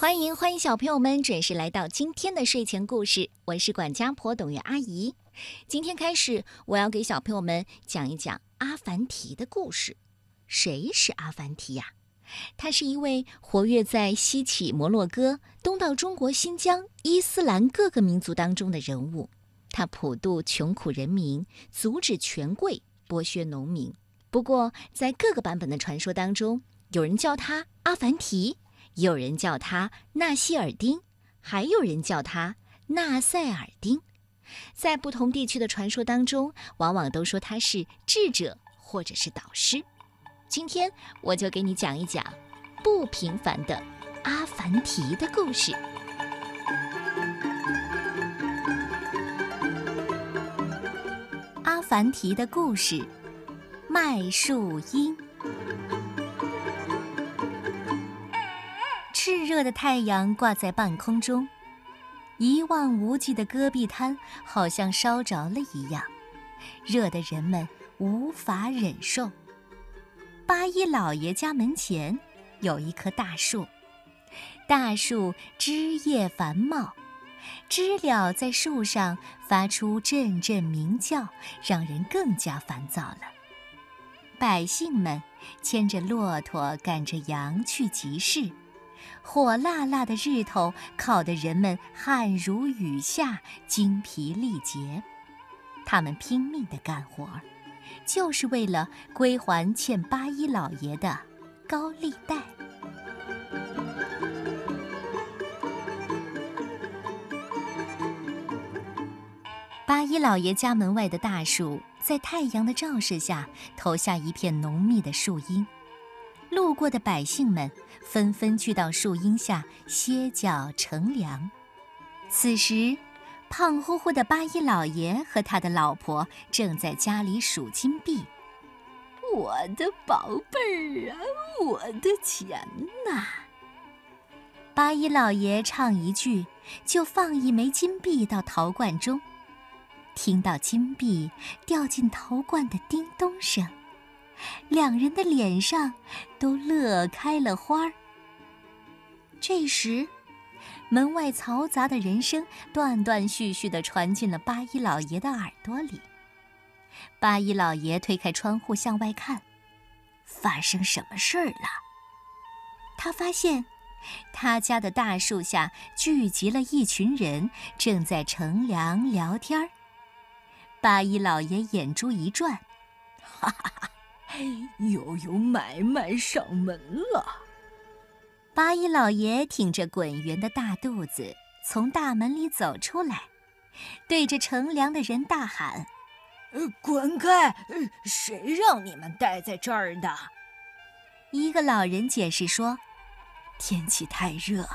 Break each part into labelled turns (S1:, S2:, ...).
S1: 欢迎欢迎小朋友们准时来到今天的睡前故事，我是管家婆董月阿姨。今天开始，我要给小朋友们讲一讲阿凡提的故事。谁是阿凡提呀？他是一位活跃在西起摩洛哥、东到中国新疆、伊斯兰各个民族当中的人物。他普渡穷苦人民，阻止权贵剥削农民。不过，在各个版本的传说当中，有人叫他阿凡提。有人叫他纳希尔丁，还有人叫他纳赛尔丁。在不同地区的传说当中，往往都说他是智者或者是导师。今天我就给你讲一讲不平凡的阿凡提的故事。阿凡提的故事，麦树英。热的太阳挂在半空中，一望无际的戈壁滩好像烧着了一样，热得人们无法忍受。八一老爷家门前有一棵大树，大树枝叶繁茂，知了在树上发出阵阵鸣叫，让人更加烦躁了。百姓们牵着骆驼，赶着羊去集市。火辣辣的日头烤得人们汗如雨下、精疲力竭，他们拼命地干活，就是为了归还欠八一老爷的高利贷。八一老爷家门外的大树，在太阳的照射下，投下一片浓密的树荫。路过的百姓们纷纷去到树荫下歇脚乘凉。此时，胖乎乎的八一老爷和他的老婆正在家里数金币。
S2: 我的宝贝儿啊，我的钱呐！
S1: 八一老爷唱一句，就放一枚金币到陶罐中。听到金币掉进陶罐的叮咚声。两人的脸上都乐开了花儿。这时，门外嘈杂的人声断断续续地传进了八一老爷的耳朵里。八一老爷推开窗户向外看，发生什么事儿了？他发现，他家的大树下聚集了一群人，正在乘凉聊天儿。八一老爷眼珠一转，哈哈哈。
S2: 又有买卖上门了。
S1: 八一老爷挺着滚圆的大肚子从大门里走出来，对着乘凉的人大喊：“
S2: 呃，滚开！谁让你们待在这儿的？”
S1: 一个老人解释说：“
S2: 天气太热，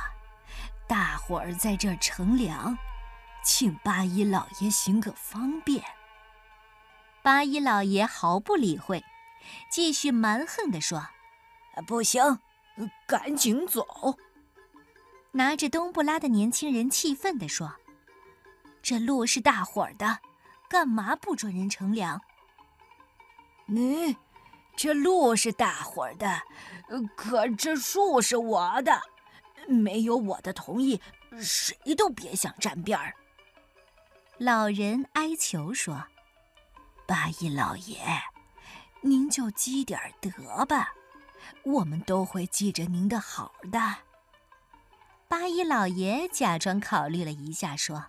S2: 大伙儿在这儿乘凉，请八一老爷行个方便。”
S1: 八一老爷毫不理会。继续蛮横地说：“
S2: 不行，赶紧走！”
S1: 拿着冬不拉的年轻人气愤地说：“这路是大伙儿的，干嘛不准人乘凉？”“
S2: 你，这路是大伙儿的，可这树是我的，没有我的同意，谁都别想沾边儿。”
S1: 老人哀求说：“
S2: 八一老爷。”您就积点德吧，我们都会记着您的好的。
S1: 八一老爷假装考虑了一下，说：“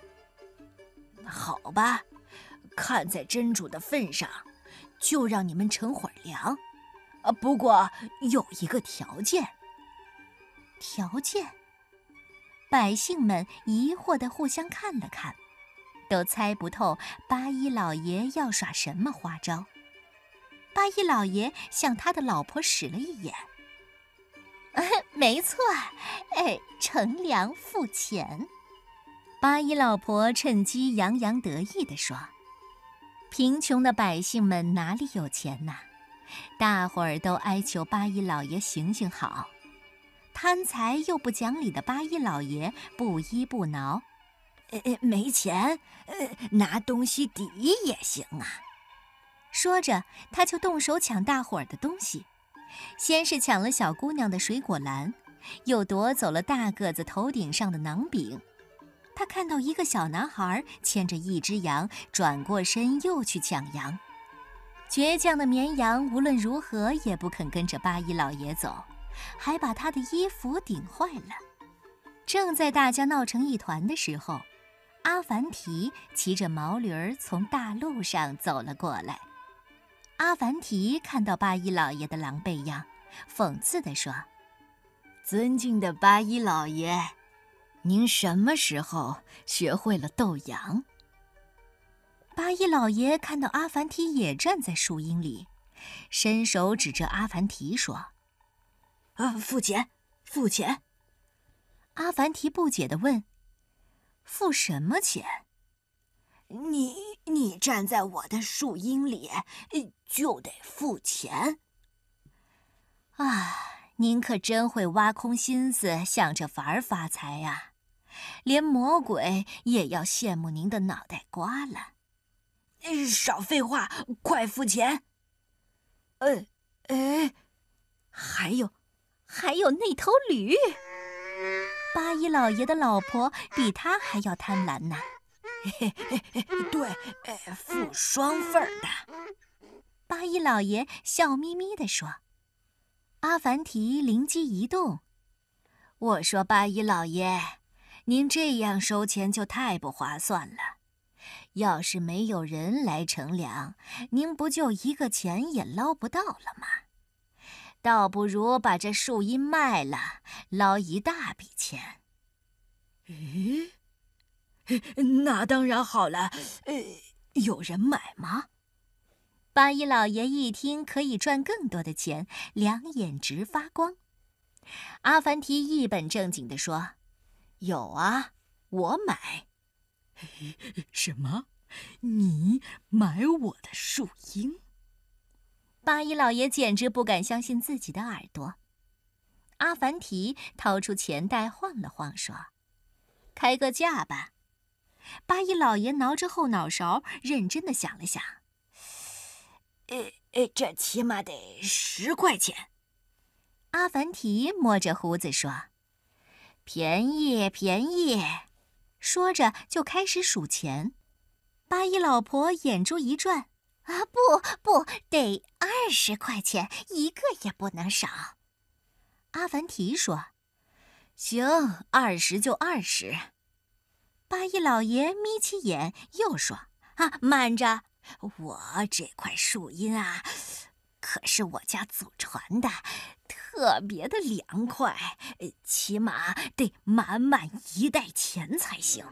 S2: 好吧，看在真主的份上，就让你们乘会儿凉。啊，不过有一个条件。”
S1: 条件？百姓们疑惑的互相看了看，都猜不透八一老爷要耍什么花招。八一老爷向他的老婆使了一眼。没错，哎，乘凉付钱。八一老婆趁机洋洋得意地说：“贫穷的百姓们哪里有钱呐？大伙儿都哀求八一老爷行行好。贪财又不讲理的八一老爷不依不挠，
S2: 呃，没钱，呃，拿东西抵也行啊。”
S1: 说着，他就动手抢大伙儿的东西。先是抢了小姑娘的水果篮，又夺走了大个子头顶上的馕饼。他看到一个小男孩牵着一只羊，转过身又去抢羊。倔强的绵羊无论如何也不肯跟着八一老爷走，还把他的衣服顶坏了。正在大家闹成一团的时候，阿凡提骑着毛驴儿从大路上走了过来。阿凡提看到八一老爷的狼狈样，讽刺地说：“
S2: 尊敬的八一老爷，您什么时候学会了斗羊？”
S1: 八一老爷看到阿凡提也站在树荫里，伸手指着阿凡提说：“
S2: 啊，付钱，付钱！”
S1: 阿凡提不解地问：“付什么钱？”
S2: 你你站在我的树荫里，就得付钱。
S1: 啊，您可真会挖空心思想着法儿发财呀！连魔鬼也要羡慕您的脑袋瓜了。
S2: 少废话，快付钱！呃，哎，还有，
S1: 还有那头驴。八一老爷的老婆比他还要贪婪呢。
S2: 对，付双份的。
S1: 八一老爷笑眯眯地说：“阿凡提灵机一动，我说八一老爷，您这样收钱就太不划算了。要是没有人来乘凉，您不就一个钱也捞不到了吗？倒不如把这树荫卖了，捞一大笔钱。”
S2: 咦？那当然好了，呃，有人买吗？
S1: 八一老爷一听可以赚更多的钱，两眼直发光。阿凡提一本正经地说：“有啊，我买。”
S2: 什么？你买我的树荫？
S1: 八一老爷简直不敢相信自己的耳朵。阿凡提掏出钱袋晃了晃，说：“开个价吧。”八一老爷挠着后脑勺，认真的想了想。
S2: 呃呃，这起码得十块钱。
S1: 阿凡提摸着胡子说：“便宜，便宜。”说着就开始数钱。八一老婆眼珠一转：“啊，不不，得二十块钱，一个也不能少。”阿凡提说：“行，二十就二十。”八一老爷眯起眼，又说：“啊，慢着，我这块树荫啊，可是我家祖传的，特别的凉快，起码得满满一袋钱才行。”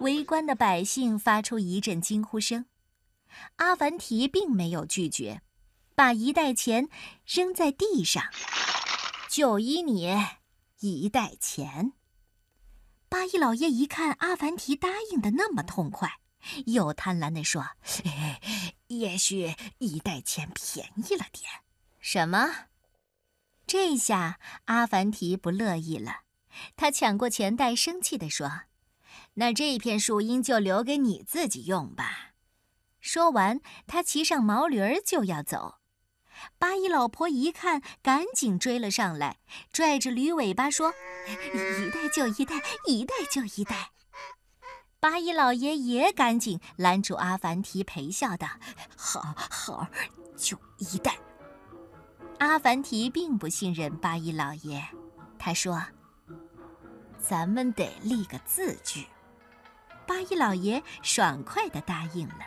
S1: 围观的百姓发出一阵惊呼声。阿凡提并没有拒绝，把一袋钱扔在地上，就依你。一袋钱。八一老爷一看阿凡提答应的那么痛快，又贪婪地说：“
S2: 也许一袋钱便宜了点。”
S1: 什么？这下阿凡提不乐意了，他抢过钱袋，生气地说：“那这片树荫就留给你自己用吧。”说完，他骑上毛驴儿就要走。八一老婆一看，赶紧追了上来，拽着驴尾巴说：“一袋就一袋，一袋就一袋。”八一老爷也赶紧拦住阿凡提，陪笑道：“
S2: 好好，就一袋。”
S1: 阿凡提并不信任八一老爷，他说：“咱们得立个字据。”八一老爷爽快地答应了。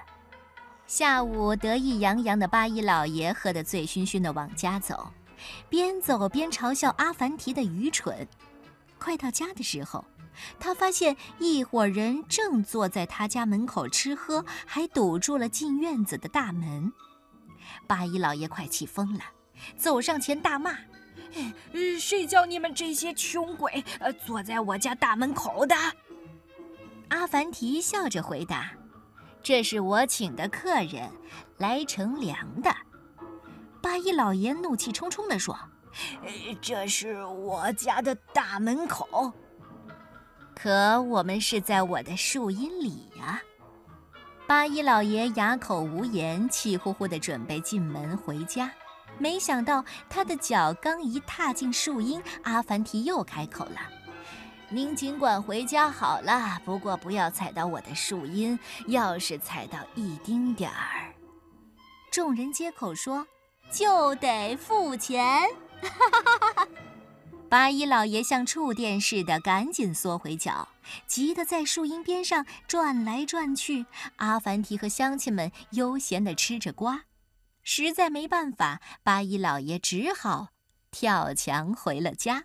S1: 下午，得意洋洋的八一老爷喝得醉醺醺的往家走，边走边嘲笑阿凡提的愚蠢。快到家的时候，他发现一伙人正坐在他家门口吃喝，还堵住了进院子的大门。八一老爷快气疯了，走上前大骂：“
S2: 谁叫你们这些穷鬼，呃，坐在我家大门口的？”
S1: 阿凡提笑着回答。这是我请的客人，来乘凉的。八一老爷怒气冲冲地说：“
S2: 这是我家的大门口，
S1: 可我们是在我的树荫里呀。”八一老爷哑口无言，气呼呼地准备进门回家。没想到他的脚刚一踏进树荫，阿凡提又开口了：“您尽管回家好了，不过不要踩到我的树荫，要是踩到一丁点儿，众人接口说，就得付钱。”八一老爷像触电似的，赶紧缩回脚，急得在树荫边上转来转去。阿凡提和乡亲们悠闲地吃着瓜。实在没办法，八一老爷只好跳墙回了家。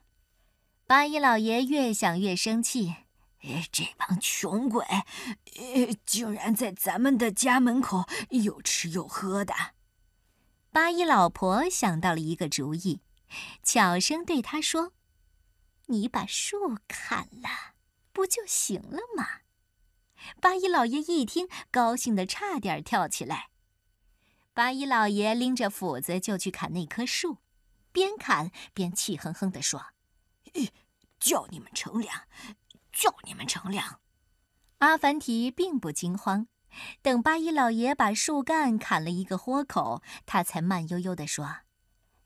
S1: 八一老爷越想越生气，
S2: 这帮穷鬼，竟然在咱们的家门口有吃有喝的。
S1: 八一老婆想到了一个主意，悄声对他说：“你把树砍了，不就行了吗？”八一老爷一听，高兴得差点跳起来。八一老爷拎着斧子就去砍那棵树，边砍边气哼哼地说：“
S2: 叫你们乘凉，叫你们乘凉。”
S1: 阿凡提并不惊慌，等八一老爷把树干砍了一个豁口，他才慢悠悠地说：“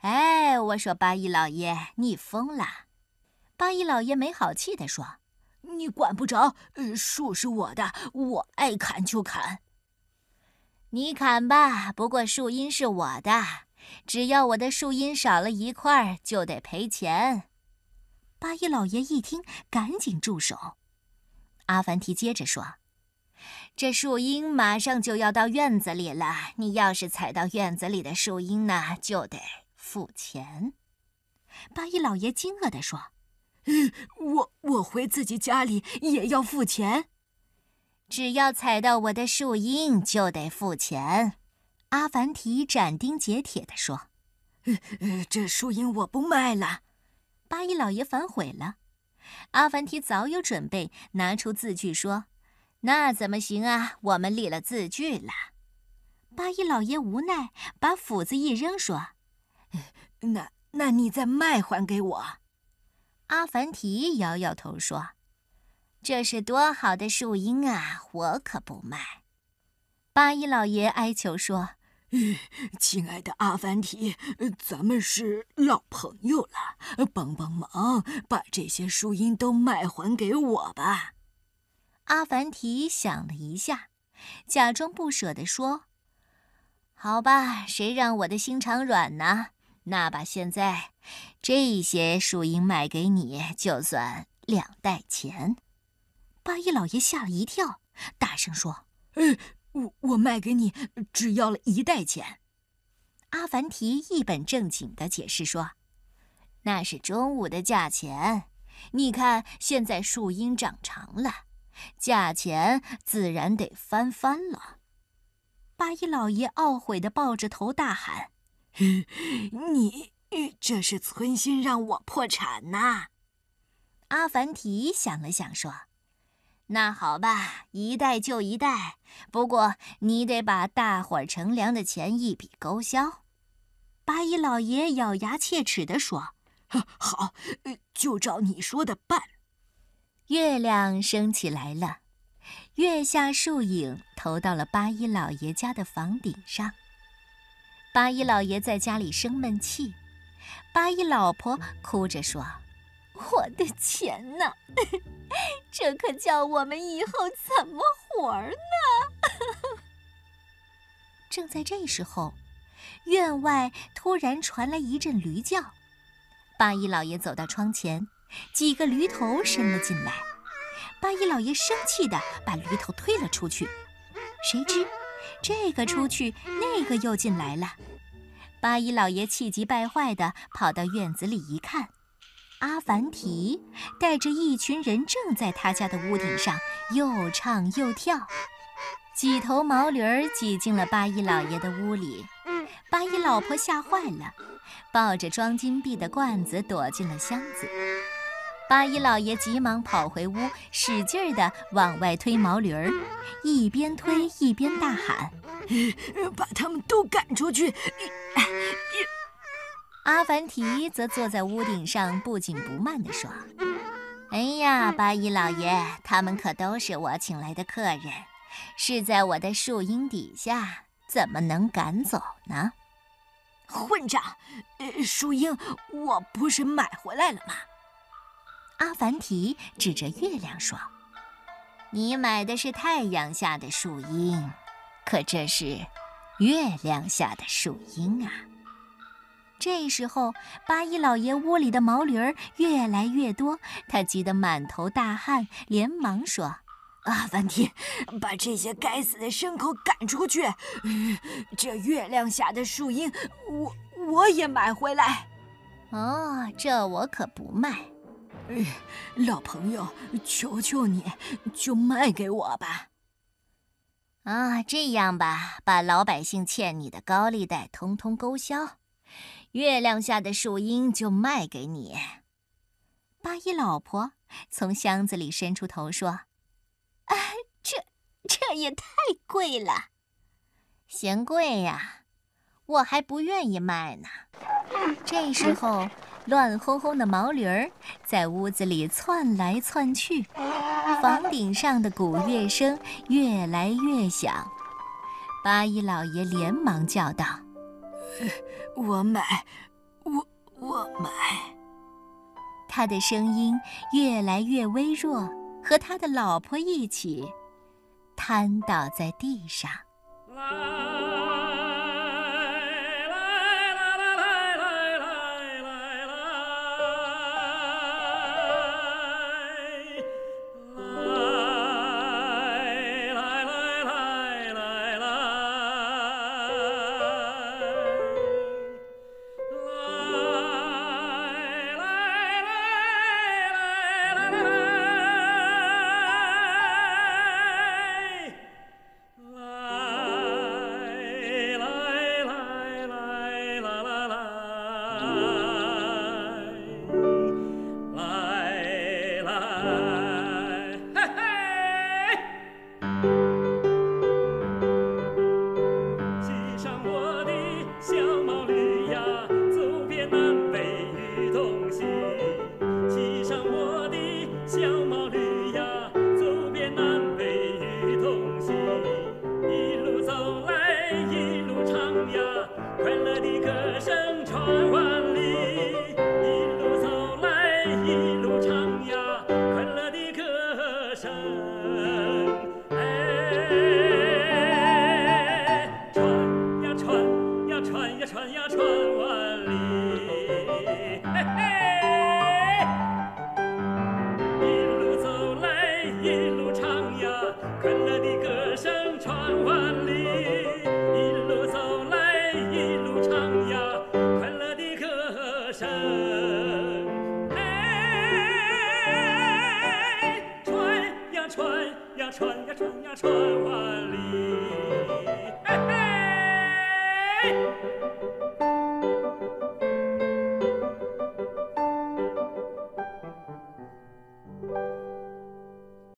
S1: 哎，我说八一老爷，你疯了！”八一老爷没好气地说：“
S2: 你管不着，树是我的，我爱砍就砍。”
S1: 你砍吧，不过树荫是我的，只要我的树荫少了一块，就得赔钱。八一老爷一听，赶紧住手。阿凡提接着说：“这树荫马上就要到院子里了，你要是踩到院子里的树荫呢，就得付钱。”八一老爷惊愕地说：“
S2: 我我回自己家里也要付钱？”
S1: 只要踩到我的树荫，就得付钱。阿凡提斩钉截铁地说：“
S2: 这树荫我不卖了。”
S1: 八一老爷反悔了。阿凡提早有准备，拿出字据说：“那怎么行啊？我们立了字据了。”八一老爷无奈，把斧子一扔，说：“
S2: 那那你再卖还给我。”
S1: 阿凡提摇摇头说。这是多好的树荫啊！我可不卖。八一老爷哀求说：“
S2: 亲爱的阿凡提，咱们是老朋友了，帮帮忙，把这些树荫都卖还给我吧。”
S1: 阿凡提想了一下，假装不舍地说：“好吧，谁让我的心肠软呢？那把现在这些树荫卖给你，就算两袋钱。”八一老爷吓了一跳，大声说：“
S2: 呃，我我卖给你，只要了一袋钱。”
S1: 阿凡提一本正经的解释说：“那是中午的价钱，你看现在树荫长长了，价钱自然得翻番了。”八一老爷懊悔的抱着头大喊：“
S2: 你这是存心让我破产呐！”
S1: 阿凡提想了想说。那好吧，一代就一代。不过你得把大伙儿乘凉的钱一笔勾销。”八一老爷咬牙切齿地说。
S2: “好，就照你说的办。”
S1: 月亮升起来了，月下树影投到了八一老爷家的房顶上。八一老爷在家里生闷气，八一老婆哭着说。我的钱呢？这可叫我们以后怎么活呢？正在这时候，院外突然传来一阵驴叫。八一老爷走到窗前，几个驴头伸了进来。八一老爷生气的把驴头推了出去。谁知这个出去，那个又进来了。八一老爷气急败坏的跑到院子里一看。阿凡提带着一群人正在他家的屋顶上又唱又跳，几头毛驴儿挤进了八一老爷的屋里，八一老婆吓坏了，抱着装金币的罐子躲进了箱子。八一老爷急忙跑回屋，使劲地往外推毛驴儿，一边推一边大喊：“
S2: 把他们都赶出去！”
S1: 阿凡提则坐在屋顶上，不紧不慢地说：“哎呀，八一老爷，他们可都是我请来的客人，是在我的树荫底下，怎么能赶走呢？”
S2: 混账！呃，树荫，我不是买回来了吗？
S3: 阿凡提指着月亮说：“你买的是太阳下的树荫，可这是月亮下的树荫啊！”这时候，八一老爷窝里的毛驴儿越来越多，他急得满头大汗，连忙说：“
S2: 阿凡提，把这些该死的牲口赶出去！这月亮下的树荫，我我也买回来。”“
S3: 哦，这我可不卖。”“
S2: 老朋友，求求你，就卖给我吧。”“
S3: 啊，这样吧，把老百姓欠你的高利贷通通勾销。”月亮下的树荫就卖给你。八一老婆从箱子里伸出头说：“
S1: 啊，这这也太贵了，
S3: 嫌贵呀？我还不愿意卖呢。”这时候，乱哄哄的毛驴儿在屋子里窜来窜去，房顶上的鼓乐声越来越响。八一老爷连忙叫道。
S2: 我买，我我买。
S3: 他的声音越来越微弱，和他的老婆一起瘫倒在地上。